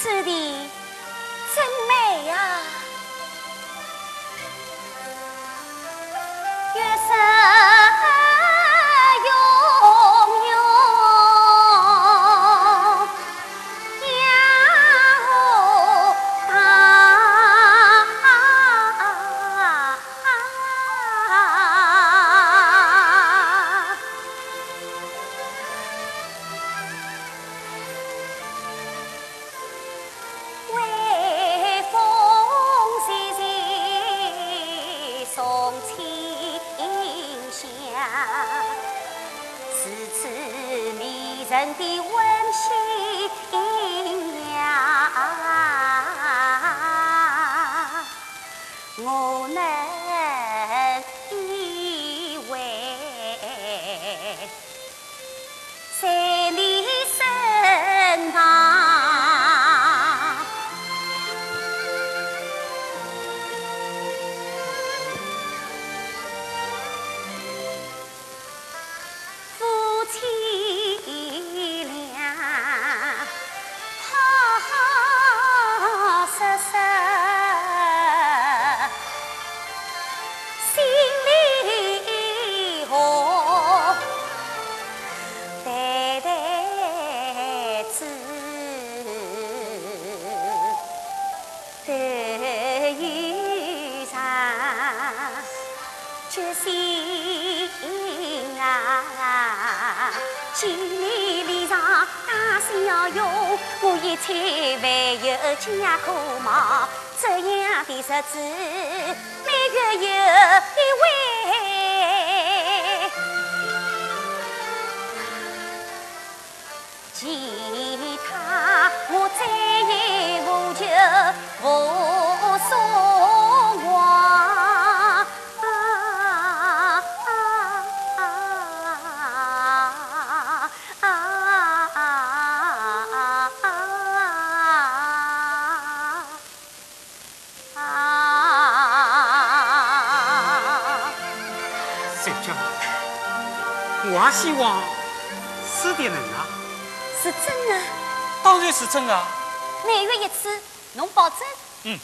是的此次迷人的温馨呀，我能。决心啊千里里上大声要用，我一菜还有家可忙，这样的日子每月有一回。其他我再我希望是的人啊，是真的，当然是真啊。每月一次，侬保证？嗯。